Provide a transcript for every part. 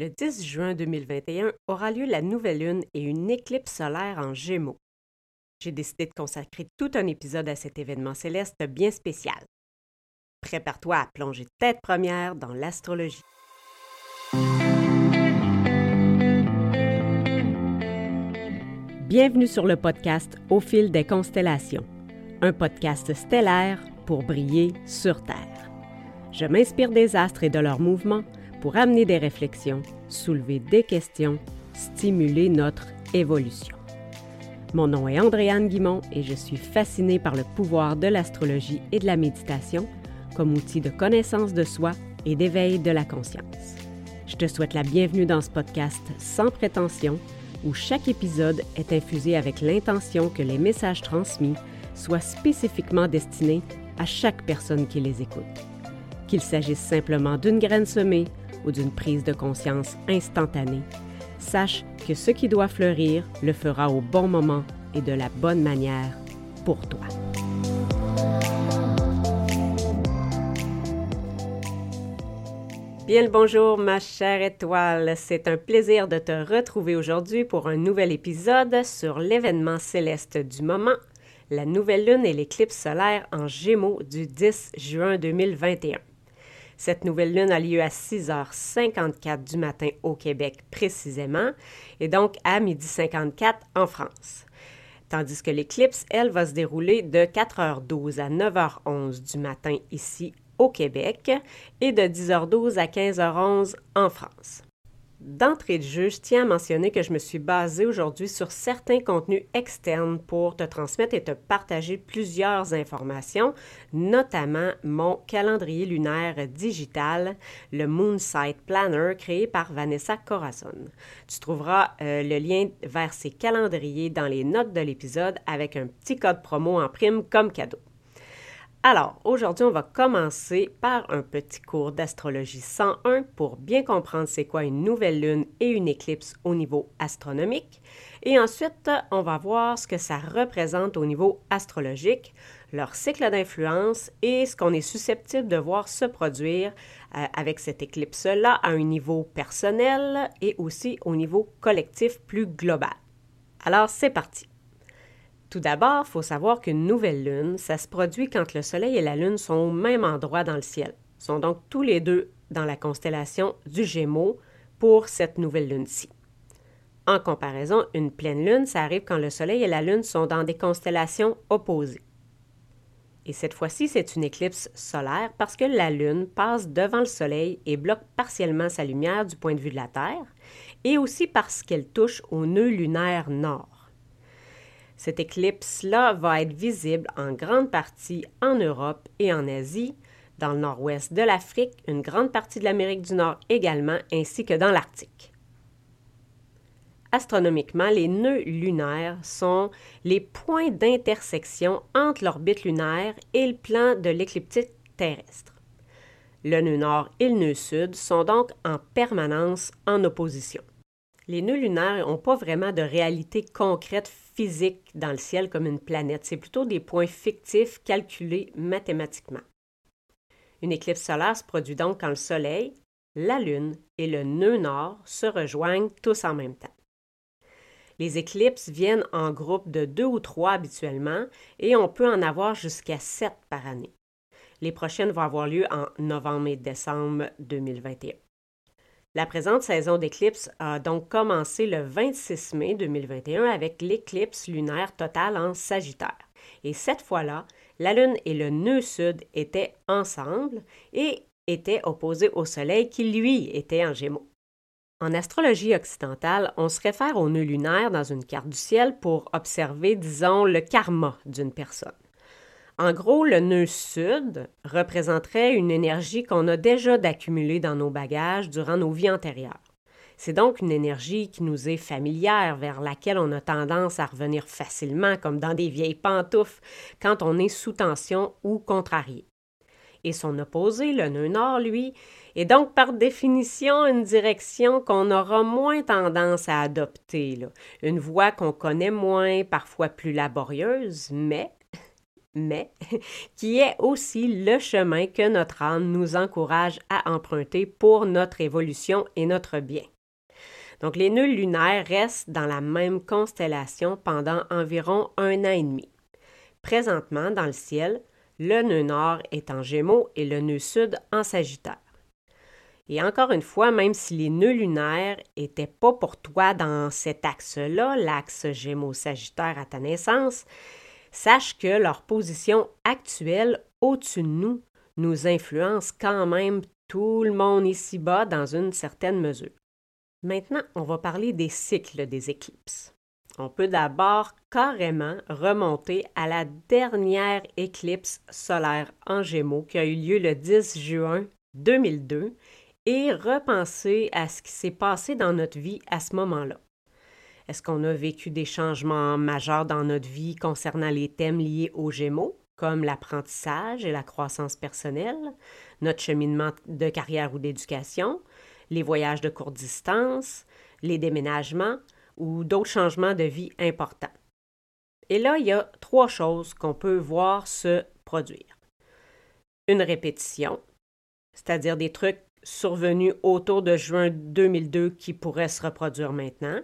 Le 10 juin 2021 aura lieu la nouvelle lune et une éclipse solaire en Gémeaux. J'ai décidé de consacrer tout un épisode à cet événement céleste bien spécial. Prépare-toi à plonger tête première dans l'astrologie. Bienvenue sur le podcast Au fil des constellations, un podcast stellaire pour briller sur Terre. Je m'inspire des astres et de leurs mouvements pour amener des réflexions, soulever des questions, stimuler notre évolution. Mon nom est Andréane Guimont et je suis fascinée par le pouvoir de l'astrologie et de la méditation comme outil de connaissance de soi et d'éveil de la conscience. Je te souhaite la bienvenue dans ce podcast sans prétention où chaque épisode est infusé avec l'intention que les messages transmis soient spécifiquement destinés à chaque personne qui les écoute. Qu'il s'agisse simplement d'une graine semée ou d'une prise de conscience instantanée, sache que ce qui doit fleurir le fera au bon moment et de la bonne manière pour toi. Bien le bonjour ma chère étoile, c'est un plaisir de te retrouver aujourd'hui pour un nouvel épisode sur l'événement céleste du moment, la nouvelle lune et l'éclipse solaire en Gémeaux du 10 juin 2021. Cette nouvelle lune a lieu à 6h54 du matin au Québec précisément, et donc à 12h54 en France. Tandis que l'éclipse, elle, va se dérouler de 4h12 à 9h11 du matin ici au Québec et de 10h12 à 15h11 en France. D'entrée de jeu, je tiens à mentionner que je me suis basée aujourd'hui sur certains contenus externes pour te transmettre et te partager plusieurs informations, notamment mon calendrier lunaire digital, le Moonsight Planner, créé par Vanessa Corazon. Tu trouveras euh, le lien vers ces calendriers dans les notes de l'épisode avec un petit code promo en prime comme cadeau. Alors, aujourd'hui, on va commencer par un petit cours d'astrologie 101 pour bien comprendre c'est quoi une nouvelle lune et une éclipse au niveau astronomique. Et ensuite, on va voir ce que ça représente au niveau astrologique, leur cycle d'influence et ce qu'on est susceptible de voir se produire euh, avec cette éclipse-là à un niveau personnel et aussi au niveau collectif plus global. Alors, c'est parti. Tout d'abord, il faut savoir qu'une nouvelle lune, ça se produit quand le Soleil et la Lune sont au même endroit dans le ciel. Ils sont donc tous les deux dans la constellation du Gémeaux pour cette nouvelle lune-ci. En comparaison, une pleine lune, ça arrive quand le Soleil et la Lune sont dans des constellations opposées. Et cette fois-ci, c'est une éclipse solaire parce que la Lune passe devant le Soleil et bloque partiellement sa lumière du point de vue de la Terre, et aussi parce qu'elle touche au nœud lunaire nord. Cette éclipse-là va être visible en grande partie en Europe et en Asie, dans le nord-ouest de l'Afrique, une grande partie de l'Amérique du Nord également, ainsi que dans l'Arctique. Astronomiquement, les nœuds lunaires sont les points d'intersection entre l'orbite lunaire et le plan de l'écliptique terrestre. Le nœud nord et le nœud sud sont donc en permanence en opposition les nœuds lunaires n'ont pas vraiment de réalité concrète physique dans le ciel comme une planète. C'est plutôt des points fictifs calculés mathématiquement. Une éclipse solaire se produit donc quand le Soleil, la Lune et le nœud nord se rejoignent tous en même temps. Les éclipses viennent en groupe de deux ou trois habituellement et on peut en avoir jusqu'à sept par année. Les prochaines vont avoir lieu en novembre et décembre 2021. La présente saison d'éclipse a donc commencé le 26 mai 2021 avec l'éclipse lunaire totale en Sagittaire. Et cette fois-là, la Lune et le nœud sud étaient ensemble et étaient opposés au Soleil qui, lui, était en Gémeaux. En astrologie occidentale, on se réfère au nœud lunaire dans une carte du ciel pour observer, disons, le karma d'une personne. En gros, le nœud sud représenterait une énergie qu'on a déjà d'accumuler dans nos bagages durant nos vies antérieures. C'est donc une énergie qui nous est familière, vers laquelle on a tendance à revenir facilement, comme dans des vieilles pantoufles, quand on est sous tension ou contrarié. Et son opposé, le nœud nord, lui, est donc par définition une direction qu'on aura moins tendance à adopter, une voie qu'on connaît moins, parfois plus laborieuse, mais mais qui est aussi le chemin que notre âme nous encourage à emprunter pour notre évolution et notre bien. Donc les nœuds lunaires restent dans la même constellation pendant environ un an et demi. Présentement, dans le ciel, le nœud nord est en Gémeaux et le nœud sud en Sagittaire. Et encore une fois, même si les nœuds lunaires n'étaient pas pour toi dans cet axe-là, l'axe Gémeaux-Sagittaire à ta naissance, sache que leur position actuelle au-dessus de nous nous influence quand même tout le monde ici-bas dans une certaine mesure. Maintenant, on va parler des cycles des éclipses. On peut d'abord carrément remonter à la dernière éclipse solaire en Gémeaux qui a eu lieu le 10 juin 2002 et repenser à ce qui s'est passé dans notre vie à ce moment-là. Est-ce qu'on a vécu des changements majeurs dans notre vie concernant les thèmes liés aux Gémeaux, comme l'apprentissage et la croissance personnelle, notre cheminement de carrière ou d'éducation, les voyages de courte distance, les déménagements ou d'autres changements de vie importants? Et là, il y a trois choses qu'on peut voir se produire. Une répétition, c'est-à-dire des trucs survenu autour de juin 2002 qui pourrait se reproduire maintenant.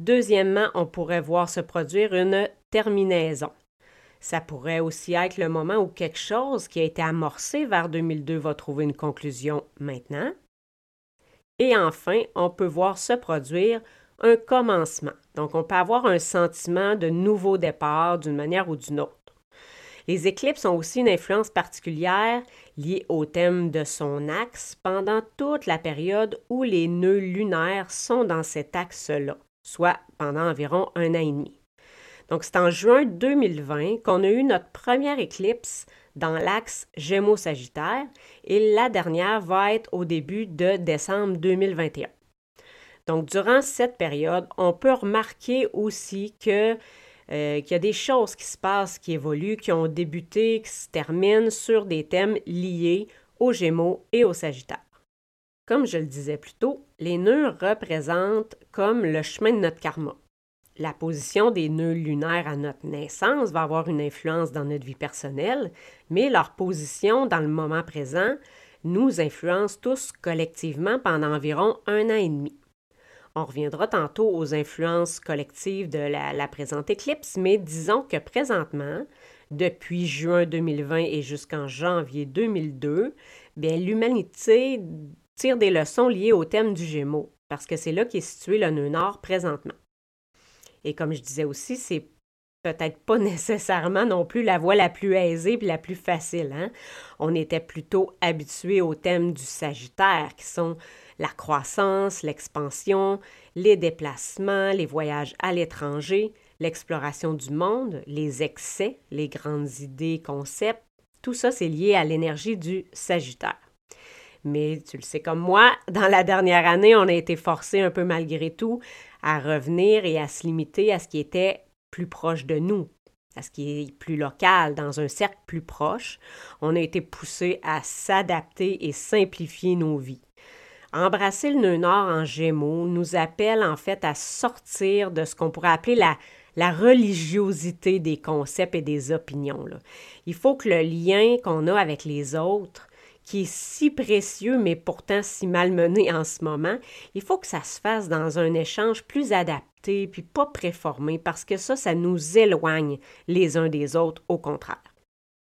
Deuxièmement, on pourrait voir se produire une terminaison. Ça pourrait aussi être le moment où quelque chose qui a été amorcé vers 2002 va trouver une conclusion maintenant. Et enfin, on peut voir se produire un commencement. Donc, on peut avoir un sentiment de nouveau départ d'une manière ou d'une autre. Les éclipses ont aussi une influence particulière liée au thème de son axe pendant toute la période où les nœuds lunaires sont dans cet axe-là, soit pendant environ un an et demi. Donc, c'est en juin 2020 qu'on a eu notre première éclipse dans l'axe Gémeaux-Sagittaire et la dernière va être au début de décembre 2021. Donc, durant cette période, on peut remarquer aussi euh, qu'il y a des choses qui se passent, qui évoluent, qui ont débuté, qui se terminent sur des thèmes liés aux Gémeaux et aux Sagittaires. Comme je le disais plus tôt, les nœuds représentent comme le chemin de notre karma. La position des nœuds lunaires à notre naissance va avoir une influence dans notre vie personnelle, mais leur position dans le moment présent nous influence tous collectivement pendant environ un an et demi. On reviendra tantôt aux influences collectives de la, présente éclipse, mais disons que présentement, depuis juin 2020 et jusqu'en janvier 2002, bien, l'humanité des leçons liées au thème du Gémeaux, parce que c'est là qu'est situé le nœud nord présentement. Et comme je disais aussi, c'est peut-être pas nécessairement non plus la voie la plus aisée et la plus facile. Hein? On était plutôt habitué au thème du Sagittaire, qui sont la croissance, l'expansion, les déplacements, les voyages à l'étranger, l'exploration du monde, les excès, les grandes idées, concepts, tout ça, c'est lié à l'énergie du Sagittaire. Mais tu le sais comme moi, dans la dernière année, on a été forcé un peu malgré tout à revenir et à se limiter à ce qui était plus proche de nous, à ce qui est plus local, dans un cercle plus proche. On a été poussé à s'adapter et simplifier nos vies. Embrasser le nœud nord en gémeaux nous appelle en fait à sortir de ce qu'on pourrait appeler la, la religiosité des concepts et des opinions. Il faut que le lien qu'on a avec les autres, qui est si précieux mais pourtant si malmené en ce moment, il faut que ça se fasse dans un échange plus adapté puis pas préformé parce que ça, ça nous éloigne les uns des autres au contraire.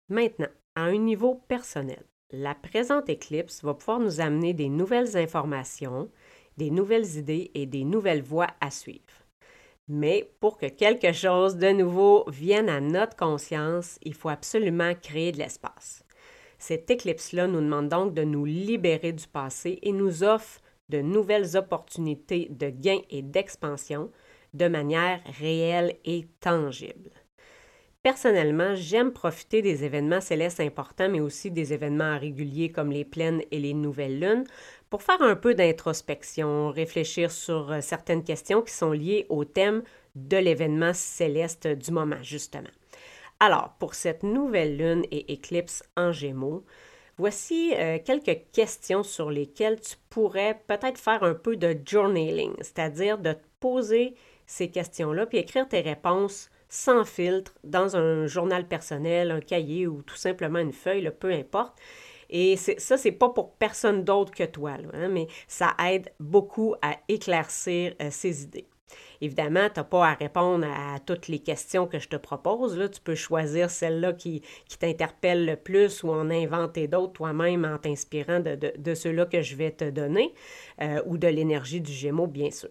Maintenant, à un niveau personnel. La présente éclipse va pouvoir nous amener des nouvelles informations, des nouvelles idées et des nouvelles voies à suivre. Mais pour que quelque chose de nouveau vienne à notre conscience, il faut absolument créer de l'espace. Cette éclipse-là nous demande donc de nous libérer du passé et nous offre de nouvelles opportunités de gain et d'expansion de manière réelle et tangible. Personnellement, j'aime profiter des événements célestes importants, mais aussi des événements réguliers comme les pleines et les nouvelles lunes, pour faire un peu d'introspection, réfléchir sur euh, certaines questions qui sont liées au thème de l'événement céleste du moment, justement. Alors, pour cette nouvelle lune et éclipse en gémeaux, voici euh, quelques questions sur lesquelles tu pourrais peut-être faire un peu de journaling, c'est-à-dire de te poser ces questions-là puis écrire tes réponses sans filtre, dans un journal personnel, un cahier ou tout simplement une feuille, peu importe. Et ça, c'est pas pour personne d'autre que toi, hein, mais ça aide beaucoup à éclaircir euh, ces idées. Évidemment, tu n'as pas à répondre à toutes les questions que je te propose. Là. Tu peux choisir celle-là qui, t'interpelle le plus ou en inventer d'autres toi-même en t'inspirant de, ceux-là que je vais te donner euh, ou de l'énergie du Gémeaux, bien sûr.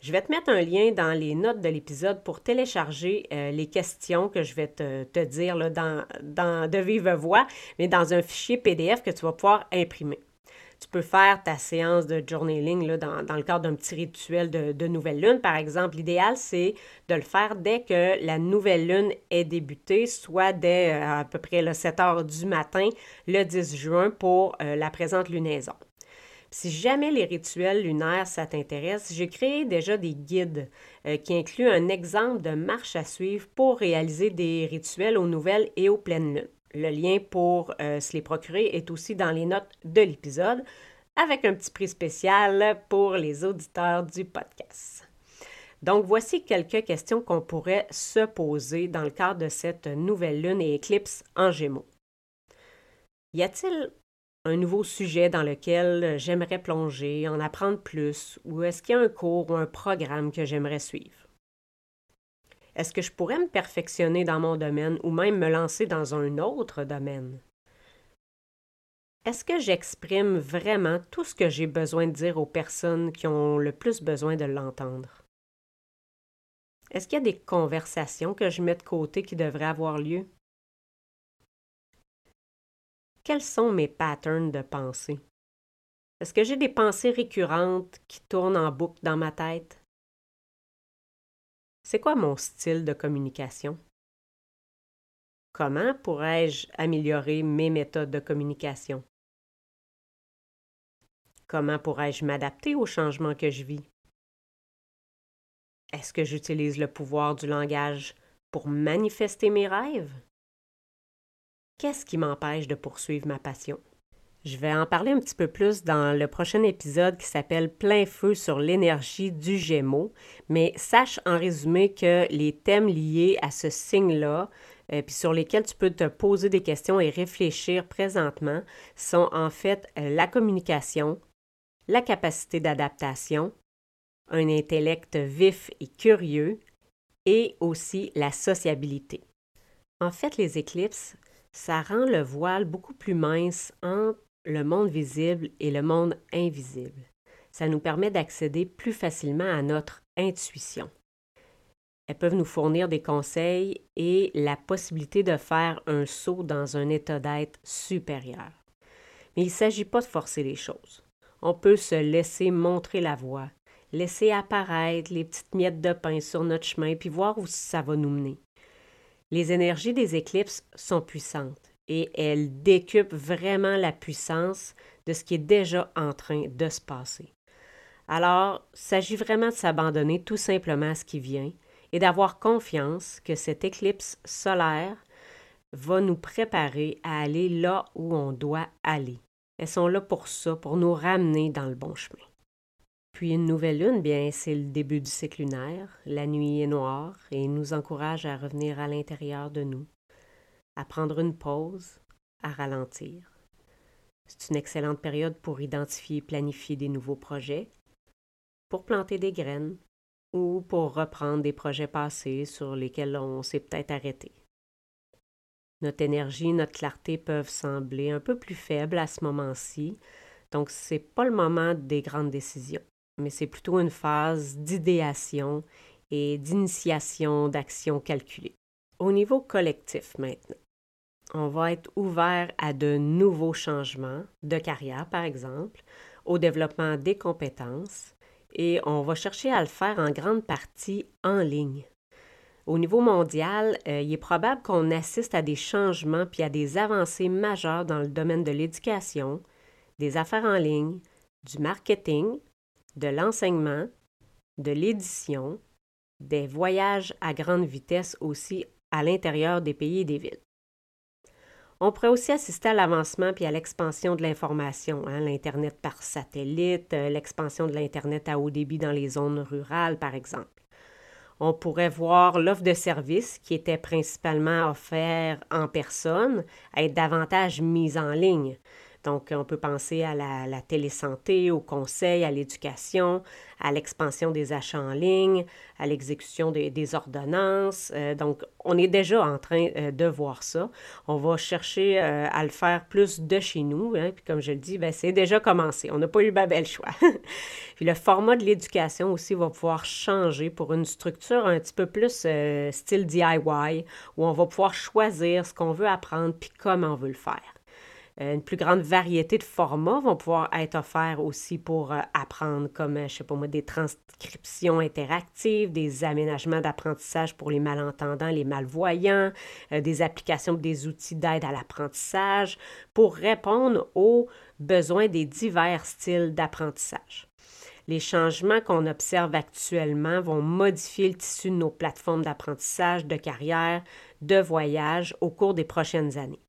Je vais te mettre un lien dans les notes de l'épisode pour télécharger euh, les questions que je vais te, dire dans, de vive voix, mais dans un fichier PDF que tu vas pouvoir imprimer. Tu peux faire ta séance de journaling dans, le cadre d'un petit rituel de, nouvelle lune, par exemple. L'idéal, c'est de le faire dès que la nouvelle lune est débutée, soit dès euh, à peu près le 7 heures du matin, le 10 juin, pour euh, la présente lunaison. Si jamais les rituels lunaires, ça t'intéresse, j'ai créé déjà des guides euh, qui incluent un exemple de marche à suivre pour réaliser des rituels aux nouvelles et aux pleines lunes. Le lien pour euh, se les procurer est aussi dans les notes de l'épisode, avec un petit prix spécial pour les auditeurs du podcast. Donc, voici quelques questions qu'on pourrait se poser dans le cadre de cette nouvelle lune et éclipse en Gémeaux. Y a-t-il un nouveau sujet dans lequel j'aimerais plonger, en apprendre plus, ou est-ce qu'il y a un cours ou un programme que j'aimerais suivre? Est-ce que je pourrais me perfectionner dans mon domaine ou même me lancer dans un autre domaine? Est-ce que j'exprime vraiment tout ce que j'ai besoin de dire aux personnes qui ont le plus besoin de l'entendre? Est-ce qu'il y a des conversations que je mets de côté qui devraient avoir lieu? Quels sont mes patterns de pensée? Est-ce que j'ai des pensées récurrentes qui tournent en boucle dans ma tête? C'est quoi mon style de communication? Comment pourrais-je améliorer mes méthodes de communication? Comment pourrais-je m'adapter aux changements que je vis? Est-ce que j'utilise le pouvoir du langage pour manifester mes rêves? Qu'est-ce qui m'empêche de poursuivre ma passion? Je vais en parler un petit peu plus dans le prochain épisode qui s'appelle Plein feu sur l'énergie du Gémeaux, mais sache en résumé que les thèmes liés à ce signe-là, euh, puis sur lesquels tu peux te poser des questions et réfléchir présentement, sont en fait euh, la communication, la capacité d'adaptation, un intellect vif et curieux, et aussi la sociabilité. En fait, les éclipses, ça rend le voile beaucoup plus mince entre le monde visible et le monde invisible. Ça nous permet d'accéder plus facilement à notre intuition. Elles peuvent nous fournir des conseils et la possibilité de faire un saut dans un état d'être supérieur. Mais il ne s'agit pas de forcer les choses. On peut se laisser montrer la voie, laisser apparaître les petites miettes de pain sur notre chemin, puis voir où ça va nous mener. Les énergies des éclipses sont puissantes et elle décupe vraiment la puissance de ce qui est déjà en train de se passer. Alors, il s'agit vraiment de s'abandonner tout simplement à ce qui vient et d'avoir confiance que cette éclipse solaire va nous préparer à aller là où on doit aller. Elles sont là pour ça, pour nous ramener dans le bon chemin. Puis une nouvelle lune, bien, c'est le début du cycle lunaire. La nuit est noire et nous encourage à revenir à l'intérieur de nous, à prendre une pause, à ralentir. C'est une excellente période pour identifier et planifier des nouveaux projets, pour planter des graines ou pour reprendre des projets passés sur lesquels on s'est peut-être arrêté. Notre énergie, notre clarté peuvent sembler un peu plus faibles à ce moment-ci, donc ce n'est pas le moment des grandes décisions, mais c'est plutôt une phase d'idéation et d'initiation d'actions calculées. Au niveau collectif maintenant, on va être ouvert à de nouveaux changements de carrière, par exemple, au développement des compétences, et on va chercher à le faire en grande partie en ligne. Au niveau mondial, euh, il est probable qu'on assiste à des changements puis à des avancées majeures dans le domaine de l'éducation, des affaires en ligne, du marketing, de l'enseignement, de l'édition, des voyages à grande vitesse aussi à l'intérieur des pays et des villes. On pourrait aussi assister à l'avancement puis à l'expansion de l'information, hein, l'Internet par satellite, euh, l'expansion de l'Internet à haut débit dans les zones rurales, par exemple. On pourrait voir l'offre de service qui était principalement offerte en personne être davantage mise en ligne. Donc, on peut penser à la, télésanté, au conseil, à l'éducation, à l'expansion des achats en ligne, à l'exécution des, ordonnances. Euh, donc, on est déjà en train euh, de voir ça. On va chercher euh, à le faire plus de chez nous. Hein, puis comme je le dis, ben, c'est déjà commencé. On n'a pas eu le bel choix. puis le format de l'éducation aussi va pouvoir changer pour une structure un petit peu plus style DIY, où on va pouvoir choisir ce qu'on veut apprendre puis comment on veut le faire. Euh, une plus grande variété de formats vont pouvoir être offerts aussi pour euh, apprendre, comme, euh, je sais pas moi, des transcriptions interactives, des aménagements d'apprentissage pour les malentendants, les malvoyants, des applications, des outils d'aide à l'apprentissage pour répondre aux besoins des divers styles d'apprentissage. Les changements qu'on observe actuellement vont modifier le tissu de nos plateformes d'apprentissage, de carrière, de voyage au cours des prochaines années.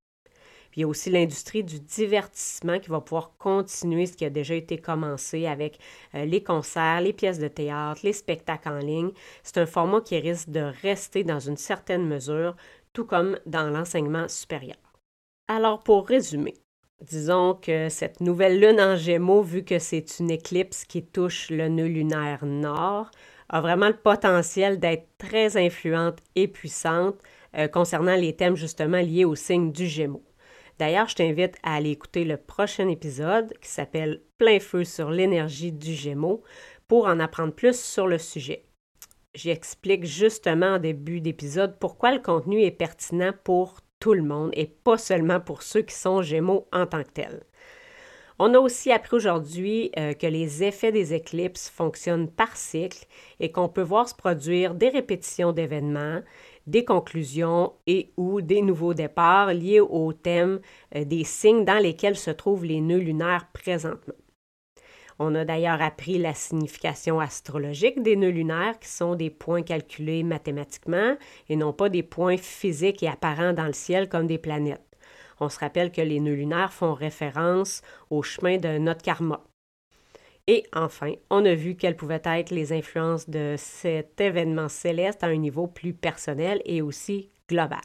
Il y a aussi l'industrie du divertissement qui va pouvoir continuer ce qui a déjà été commencé avec euh, les concerts, les pièces de théâtre, les spectacles en ligne. C'est un format qui risque de rester dans une certaine mesure, tout comme dans l'enseignement supérieur. Alors pour résumer, disons que cette nouvelle lune en gémeaux, vu que c'est une éclipse qui touche le nœud lunaire nord, a vraiment le potentiel d'être très influente et puissante euh, concernant les thèmes justement liés au signe du Gémeaux. D'ailleurs, je t'invite à aller écouter le prochain épisode qui s'appelle Plein feu sur l'énergie du Gémeaux pour en apprendre plus sur le sujet. J'explique justement en début d'épisode pourquoi le contenu est pertinent pour tout le monde et pas seulement pour ceux qui sont Gémeaux en tant que tels. On a aussi appris aujourd'hui euh, que les effets des éclipses fonctionnent par cycle et qu'on peut voir se produire des répétitions d'événements, des conclusions et ou des nouveaux départs liés au thème euh, des signes dans lesquels se trouvent les nœuds lunaires présentement. On a d'ailleurs appris la signification astrologique des nœuds lunaires, qui sont des points calculés mathématiquement et non pas des points physiques et apparents dans le ciel comme des planètes. On se rappelle que les nœuds lunaires font référence au chemin de notre karma. Et enfin, on a vu quelles pouvaient être les influences de cet événement céleste à un niveau plus personnel et aussi global.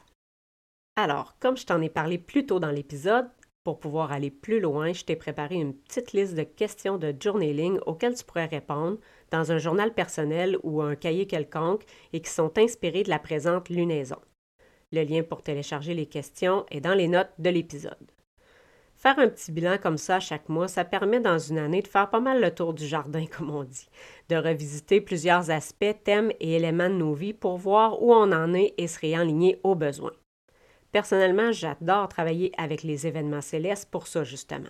Alors, comme je t'en ai parlé plus tôt dans l'épisode, pour pouvoir aller plus loin, je t'ai préparé une petite liste de questions de journaling auxquelles tu pourrais répondre dans un journal personnel ou un cahier quelconque et qui sont inspirées de la présente lunaison. Le lien pour télécharger les questions est dans les notes de l'épisode. Faire un petit bilan comme ça chaque mois, ça permet dans une année de faire pas mal le tour du jardin, comme on dit, de revisiter plusieurs aspects, thèmes et éléments de nos vies pour voir où on en est et se réaligner aux besoins. Personnellement, j'adore travailler avec les événements célestes pour ça justement.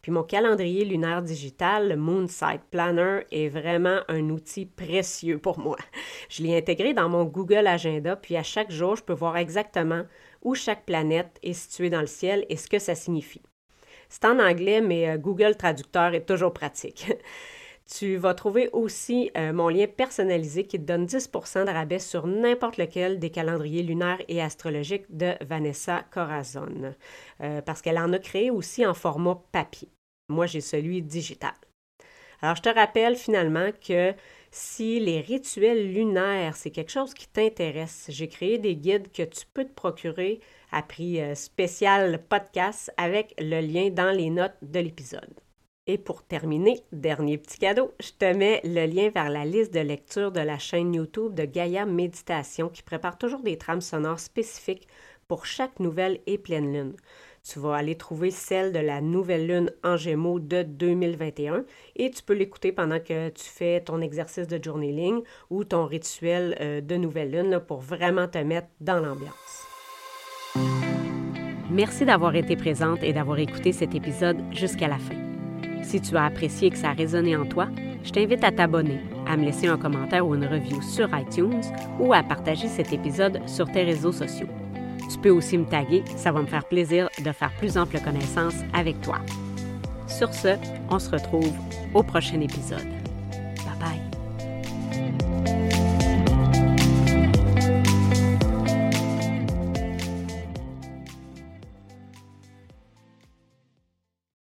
Puis mon calendrier lunaire digital, le Moonside Planner, est vraiment un outil précieux pour moi. Je l'ai intégré dans mon Google Agenda, puis à chaque jour, je peux voir exactement où chaque planète est située dans le ciel et ce que ça signifie. C'est en anglais, mais euh, Google Traducteur est toujours pratique. Tu vas trouver aussi euh, mon lien personnalisé qui te donne 10% de rabais sur n'importe lequel des calendriers lunaires et astrologiques de Vanessa Corazon, euh, parce qu'elle en a créé aussi en format papier. Moi, j'ai celui digital. Alors, je te rappelle finalement que si les rituels lunaires, c'est quelque chose qui t'intéresse, j'ai créé des guides que tu peux te procurer à prix euh, spécial podcast avec le lien dans les notes de l'épisode. Et pour terminer, dernier petit cadeau, je te mets le lien vers la liste de lecture de la chaîne YouTube de Gaia Méditation qui prépare toujours des trames sonores spécifiques pour chaque nouvelle et pleine lune. Tu vas aller trouver celle de la nouvelle lune en Gémeaux de 2021 et tu peux l'écouter pendant que tu fais ton exercice de journaling ou ton rituel euh, de nouvelle lune pour vraiment te mettre dans l'ambiance. Merci d'avoir été présente et d'avoir écouté cet épisode jusqu'à la fin. Si tu as apprécié que ça a résonné en toi, je t'invite à t'abonner, à me laisser un commentaire ou une review sur iTunes ou à partager cet épisode sur tes réseaux sociaux. Tu peux aussi me taguer, ça va me faire plaisir de faire plus ample connaissance avec toi. Sur ce, on se retrouve au prochain épisode.